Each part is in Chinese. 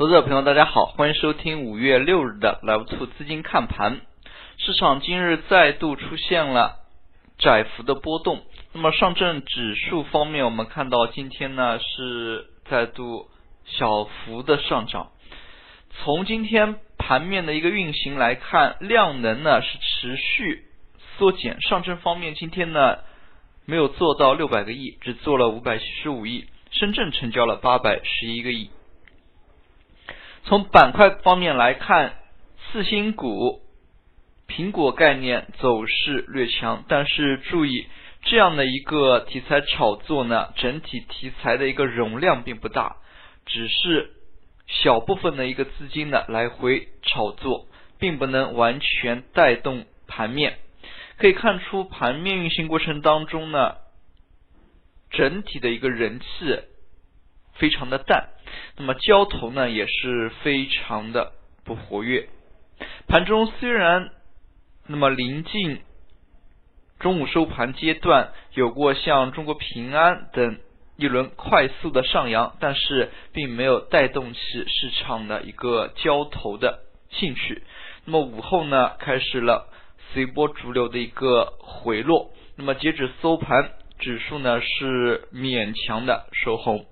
投资者朋友，大家好，欢迎收听五月六日的 Live Two 资金看盘。市场今日再度出现了窄幅的波动。那么上证指数方面，我们看到今天呢是再度小幅的上涨。从今天盘面的一个运行来看，量能呢是持续缩减。上证方面今天呢没有做到六百个亿，只做了五百七十五亿。深圳成交了八百十一个亿。从板块方面来看，次新股、苹果概念走势略强，但是注意这样的一个题材炒作呢，整体题材的一个容量并不大，只是小部分的一个资金呢来回炒作，并不能完全带动盘面。可以看出盘面运行过程当中呢，整体的一个人气非常的淡。那么交投呢也是非常的不活跃，盘中虽然那么临近中午收盘阶段有过像中国平安等一轮快速的上扬，但是并没有带动起市场的一个交投的兴趣。那么午后呢开始了随波逐流的一个回落，那么截止收盘，指数呢是勉强的收红。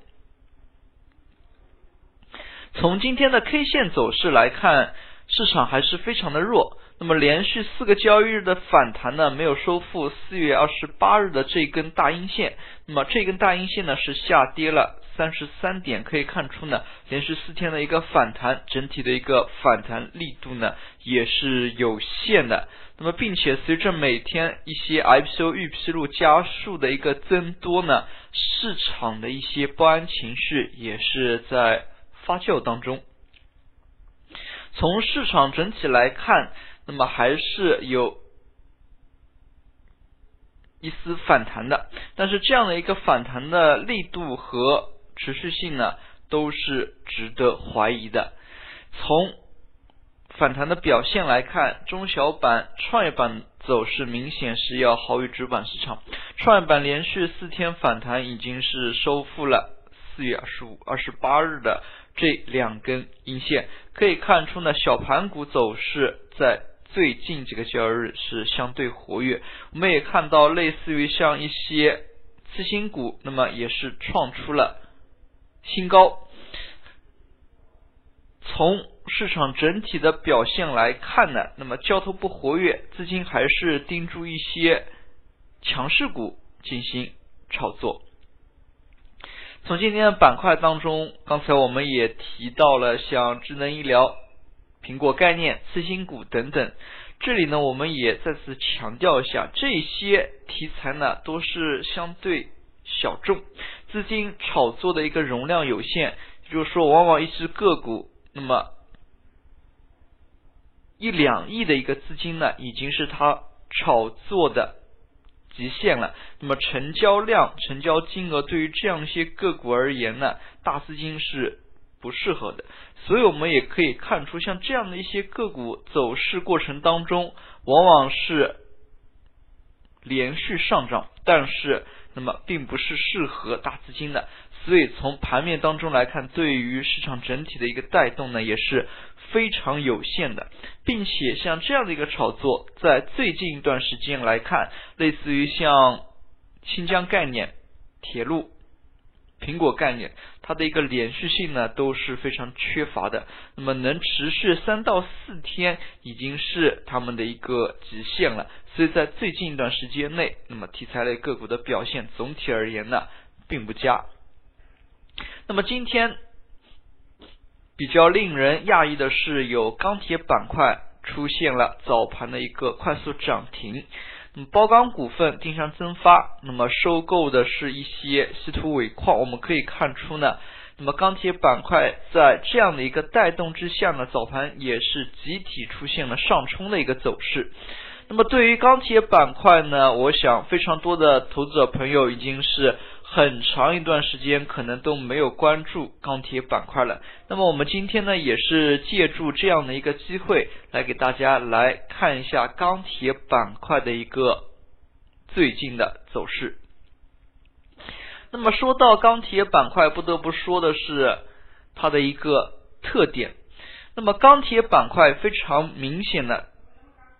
从今天的 K 线走势来看，市场还是非常的弱。那么连续四个交易日的反弹呢，没有收复四月二十八日的这根大阴线。那么这根大阴线呢是下跌了三十三点，可以看出呢，连续四天的一个反弹，整体的一个反弹力度呢也是有限的。那么并且随着每天一些 IPO 预披露加速的一个增多呢，市场的一些不安情绪也是在。发酵当中，从市场整体来看，那么还是有一丝反弹的，但是这样的一个反弹的力度和持续性呢，都是值得怀疑的。从反弹的表现来看，中小板、创业板走势明显是要好于主板市场。创业板连续四天反弹，已经是收复了四月二十五、二十八日的。这两根阴线可以看出呢，小盘股走势在最近几个交易日是相对活跃。我们也看到，类似于像一些次新股，那么也是创出了新高。从市场整体的表现来看呢，那么交投不活跃，资金还是盯住一些强势股进行炒作。从今天的板块当中，刚才我们也提到了像智能医疗、苹果概念、次新股等等。这里呢，我们也再次强调一下，这些题材呢都是相对小众，资金炒作的一个容量有限。就是说，往往一只个股，那么一两亿的一个资金呢，已经是它炒作的。极限了，那么成交量、成交金额对于这样一些个股而言呢，大资金是不适合的。所以我们也可以看出，像这样的一些个股走势过程当中，往往是连续上涨，但是那么并不是适合大资金的。所以从盘面当中来看，对于市场整体的一个带动呢，也是非常有限的，并且像这样的一个炒作，在最近一段时间来看，类似于像新疆概念、铁路、苹果概念，它的一个连续性呢都是非常缺乏的。那么能持续三到四天，已经是他们的一个极限了。所以在最近一段时间内，那么题材类个股的表现总体而言呢，并不佳。那么今天比较令人讶异的是，有钢铁板块出现了早盘的一个快速涨停。那么包钢股份定向增发，那么收购的是一些稀土尾矿。我们可以看出呢，那么钢铁板块在这样的一个带动之下呢，早盘也是集体出现了上冲的一个走势。那么对于钢铁板块呢，我想非常多的投资者朋友已经是。很长一段时间可能都没有关注钢铁板块了。那么我们今天呢，也是借助这样的一个机会，来给大家来看一下钢铁板块的一个最近的走势。那么说到钢铁板块，不得不说的是它的一个特点。那么钢铁板块非常明显的，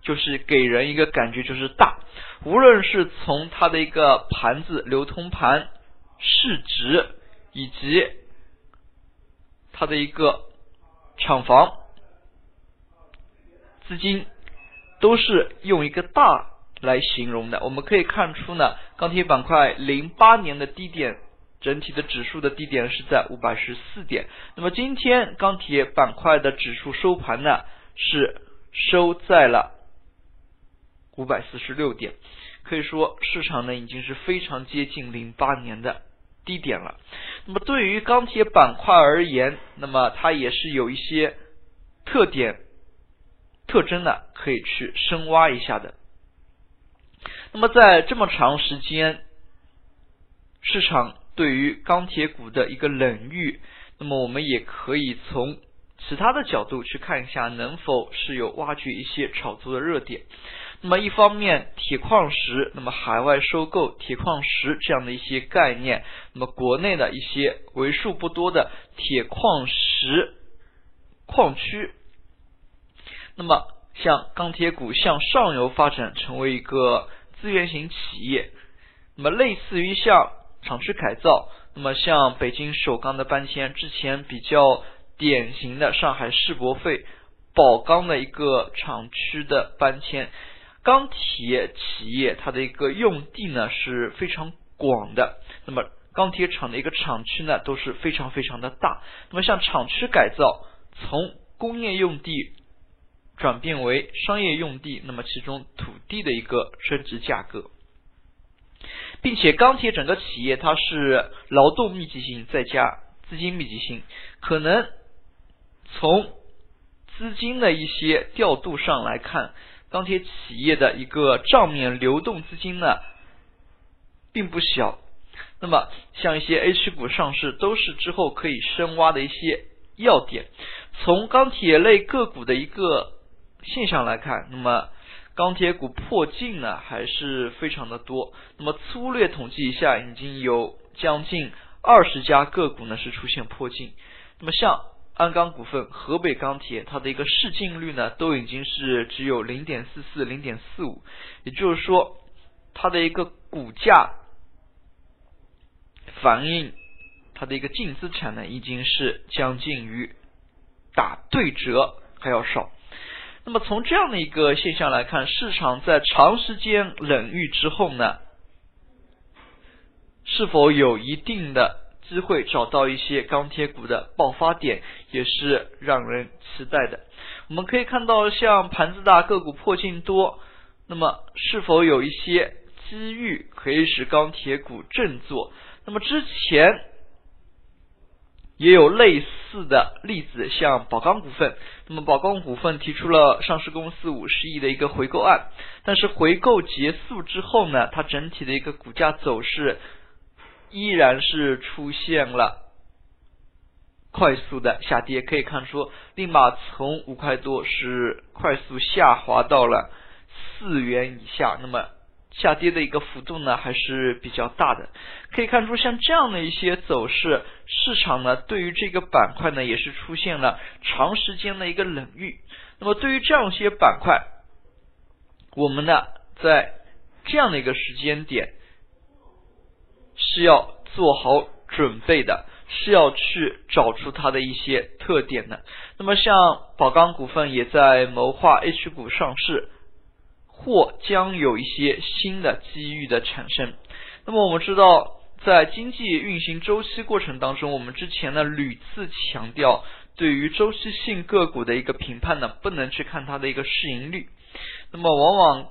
就是给人一个感觉就是大，无论是从它的一个盘子、流通盘、市值以及它的一个厂房资金，都是用一个大来形容的。我们可以看出呢，钢铁板块零八年的低点。整体的指数的低点是在五百十四点，那么今天钢铁板块的指数收盘呢是收在了五百四十六点，可以说市场呢已经是非常接近零八年的低点了。那么对于钢铁板块而言，那么它也是有一些特点特征呢，可以去深挖一下的。那么在这么长时间市场。对于钢铁股的一个冷遇，那么我们也可以从其他的角度去看一下，能否是有挖掘一些炒作的热点。那么一方面，铁矿石，那么海外收购铁矿石这样的一些概念，那么国内的一些为数不多的铁矿石矿区，那么像钢铁股向上游发展，成为一个资源型企业，那么类似于像。厂区改造，那么像北京首钢的搬迁，之前比较典型的上海世博会宝钢的一个厂区的搬迁，钢铁企业它的一个用地呢是非常广的，那么钢铁厂的一个厂区呢都是非常非常的大，那么像厂区改造，从工业用地转变为商业用地，那么其中土地的一个升值价格。并且钢铁整个企业它是劳动密集型再加资金密集型，可能从资金的一些调度上来看，钢铁企业的一个账面流动资金呢并不小。那么像一些 H 股上市都是之后可以深挖的一些要点。从钢铁类个股的一个现象来看，那么。钢铁股破净呢还是非常的多，那么粗略统计一下，已经有将近二十家个股呢是出现破净。那么像鞍钢股份、河北钢铁，它的一个市净率呢都已经是只有零点四四、零点四五，也就是说它的一个股价反映它的一个净资产呢已经是将近于打对折还要少。那么从这样的一个现象来看，市场在长时间冷遇之后呢，是否有一定的机会找到一些钢铁股的爆发点，也是让人期待的。我们可以看到，像盘子大、个股破净多，那么是否有一些机遇可以使钢铁股振作？那么之前。也有类似的例子，像宝钢股份。那么宝钢股份提出了上市公司五十亿的一个回购案，但是回购结束之后呢，它整体的一个股价走势依然是出现了快速的下跌，可以看出，立马从五块多是快速下滑到了四元以下。那么下跌的一个幅度呢还是比较大的，可以看出像这样的一些走势，市场呢对于这个板块呢也是出现了长时间的一个冷遇。那么对于这样一些板块，我们呢在这样的一个时间点是要做好准备的，是要去找出它的一些特点的。那么像宝钢股份也在谋划 H 股上市。或将有一些新的机遇的产生。那么我们知道，在经济运行周期过程当中，我们之前呢屡次强调，对于周期性个股的一个评判呢，不能去看它的一个市盈率。那么往往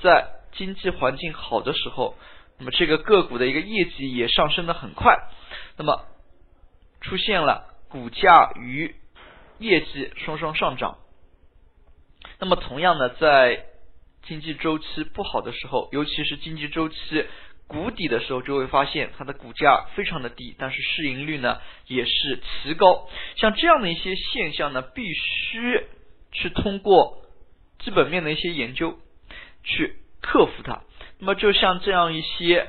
在经济环境好的时候，那么这个个股的一个业绩也上升的很快，那么出现了股价与业绩双双上涨。那么同样的在经济周期不好的时候，尤其是经济周期谷底的时候，就会发现它的股价非常的低，但是市盈率呢也是奇高。像这样的一些现象呢，必须去通过基本面的一些研究去克服它。那么就像这样一些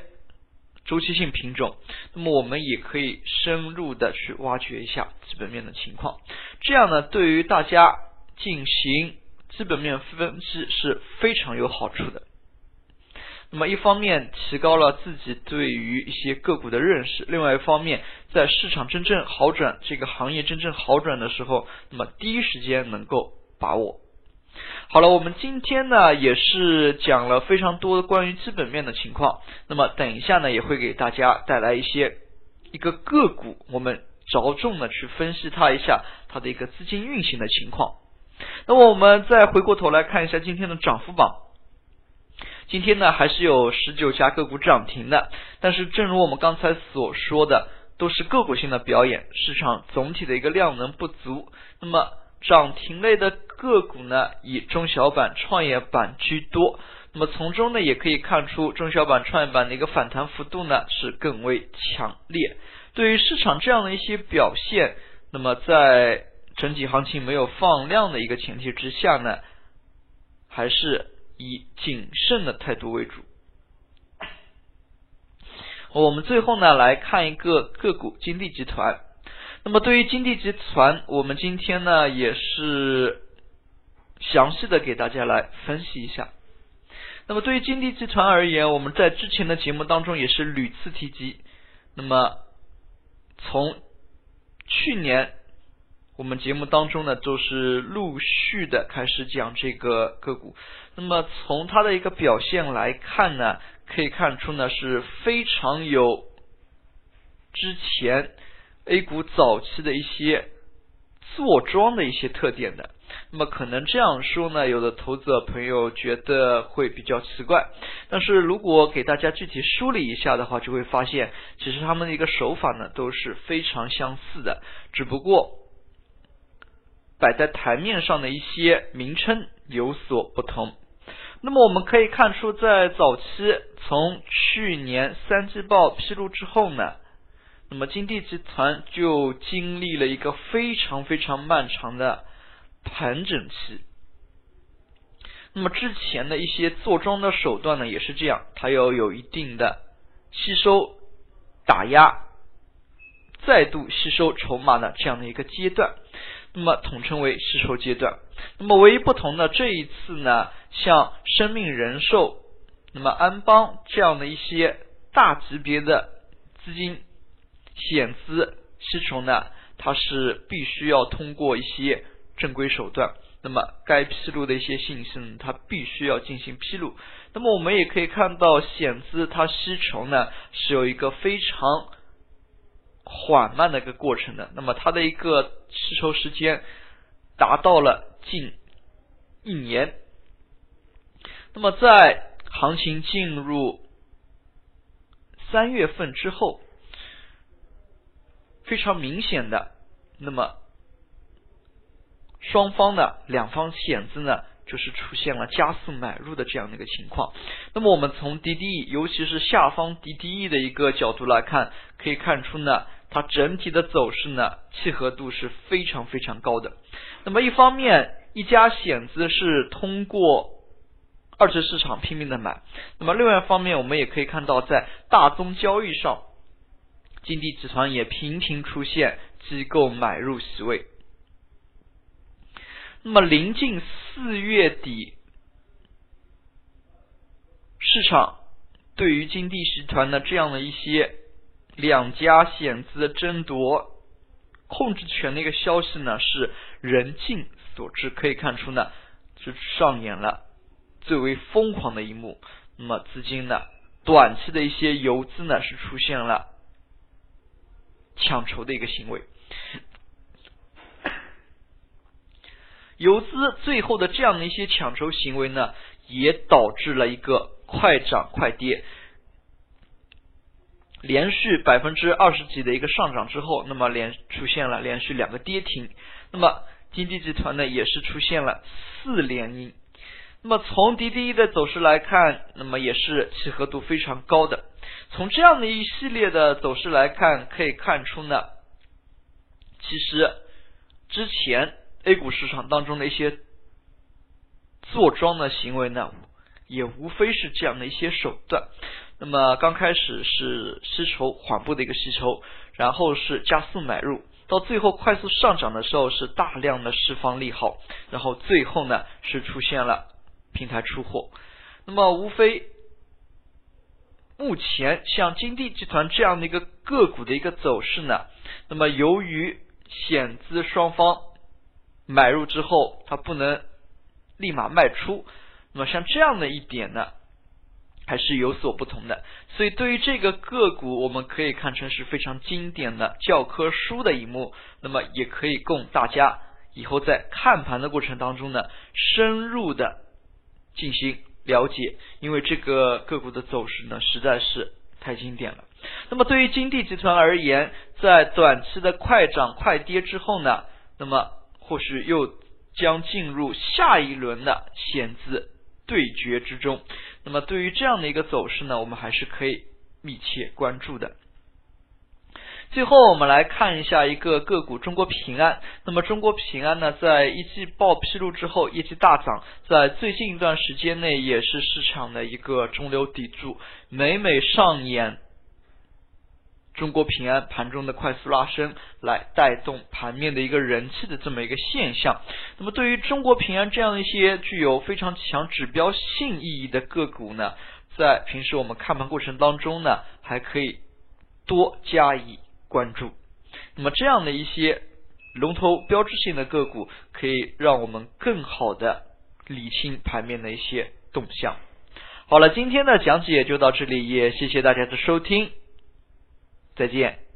周期性品种，那么我们也可以深入的去挖掘一下基本面的情况。这样呢，对于大家进行基本面分析是非常有好处的。那么一方面提高了自己对于一些个股的认识，另外一方面在市场真正好转、这个行业真正好转的时候，那么第一时间能够把握。好了，我们今天呢也是讲了非常多关于基本面的情况。那么等一下呢也会给大家带来一些一个个股，我们着重的去分析它一下它的一个资金运行的情况。那么我们再回过头来看一下今天的涨幅榜。今天呢还是有十九家个股涨停的，但是正如我们刚才所说的，都是个股性的表演，市场总体的一个量能不足。那么涨停类的个股呢，以中小板、创业板居多。那么从中呢，也可以看出中小板、创业板的一个反弹幅度呢是更为强烈。对于市场这样的一些表现，那么在整体行情没有放量的一个前提之下呢，还是以谨慎的态度为主。我们最后呢来看一个个股，金地集团。那么对于金地集团，我们今天呢也是详细的给大家来分析一下。那么对于金地集团而言，我们在之前的节目当中也是屡次提及。那么从去年我们节目当中呢，都是陆续的开始讲这个个股。那么从它的一个表现来看呢，可以看出呢是非常有之前。A 股早期的一些坐庄的一些特点的，那么可能这样说呢，有的投资者朋友觉得会比较奇怪，但是如果给大家具体梳理一下的话，就会发现其实他们的一个手法呢都是非常相似的，只不过摆在台面上的一些名称有所不同。那么我们可以看出，在早期从去年三季报披露之后呢。那么金地集团就经历了一个非常非常漫长的盘整期。那么之前的一些做庄的手段呢，也是这样，它要有一定的吸收、打压、再度吸收筹码的这样的一个阶段，那么统称为吸收阶段。那么唯一不同的这一次呢，像生命人寿、那么安邦这样的一些大级别的资金。险资吸筹呢，它是必须要通过一些正规手段，那么该披露的一些信息呢，它必须要进行披露。那么我们也可以看到，险资它吸筹呢是有一个非常缓慢的一个过程的，那么它的一个吸筹时间达到了近一年。那么在行情进入三月份之后。非常明显的，那么双方呢，两方险资呢，就是出现了加速买入的这样的一个情况。那么我们从 DDE，尤其是下方 DDE 的一个角度来看，可以看出呢，它整体的走势呢，契合度是非常非常高的。那么一方面，一家险资是通过二级市场拼命的买，那么另外一方面，我们也可以看到在大宗交易上。金地集团也频频出现机构买入席位。那么临近四月底，市场对于金地集团的这样的一些两家险资争夺控制权的一个消息呢，是人尽所知，可以看出呢，是上演了最为疯狂的一幕。那么资金呢，短期的一些游资呢，是出现了。抢筹的一个行为，游资最后的这样的一些抢筹行为呢，也导致了一个快涨快跌，连续百分之二十几的一个上涨之后，那么连出现了连续两个跌停，那么金地集团呢也是出现了四连阴。那么从 DDE 的走势来看，那么也是契合度非常高的。从这样的一系列的走势来看，可以看出呢，其实之前 A 股市场当中的一些坐庄的行为呢，也无非是这样的一些手段。那么刚开始是吸筹缓步的一个吸筹，然后是加速买入，到最后快速上涨的时候是大量的释放利好，然后最后呢是出现了平台出货。那么无非目前像金地集团这样的一个个股的一个走势呢，那么由于险资双方买入之后，它不能立马卖出，那么像这样的一点呢，还是有所不同的。所以对于这个个股，我们可以看成是非常经典的教科书的一幕，那么也可以供大家以后在看盘的过程当中呢，深入的进行了解，因为这个个股的走势呢，实在是太经典了。那么对于金地集团而言，在短期的快涨快跌之后呢，那么或许又将进入下一轮的险资对决之中。那么对于这样的一个走势呢，我们还是可以密切关注的。最后，我们来看一下一个个股中国平安。那么中国平安呢，在一季报披露之后，业绩大涨，在最近一段时间内也是市场的一个中流砥柱，每每上演。中国平安盘中的快速拉升，来带动盘面的一个人气的这么一个现象。那么，对于中国平安这样一些具有非常强指标性意义的个股呢，在平时我们看盘过程当中呢，还可以多加以关注。那么，这样的一些龙头标志性的个股，可以让我们更好的理清盘面的一些动向。好了，今天的讲解就到这里，也谢谢大家的收听。再见。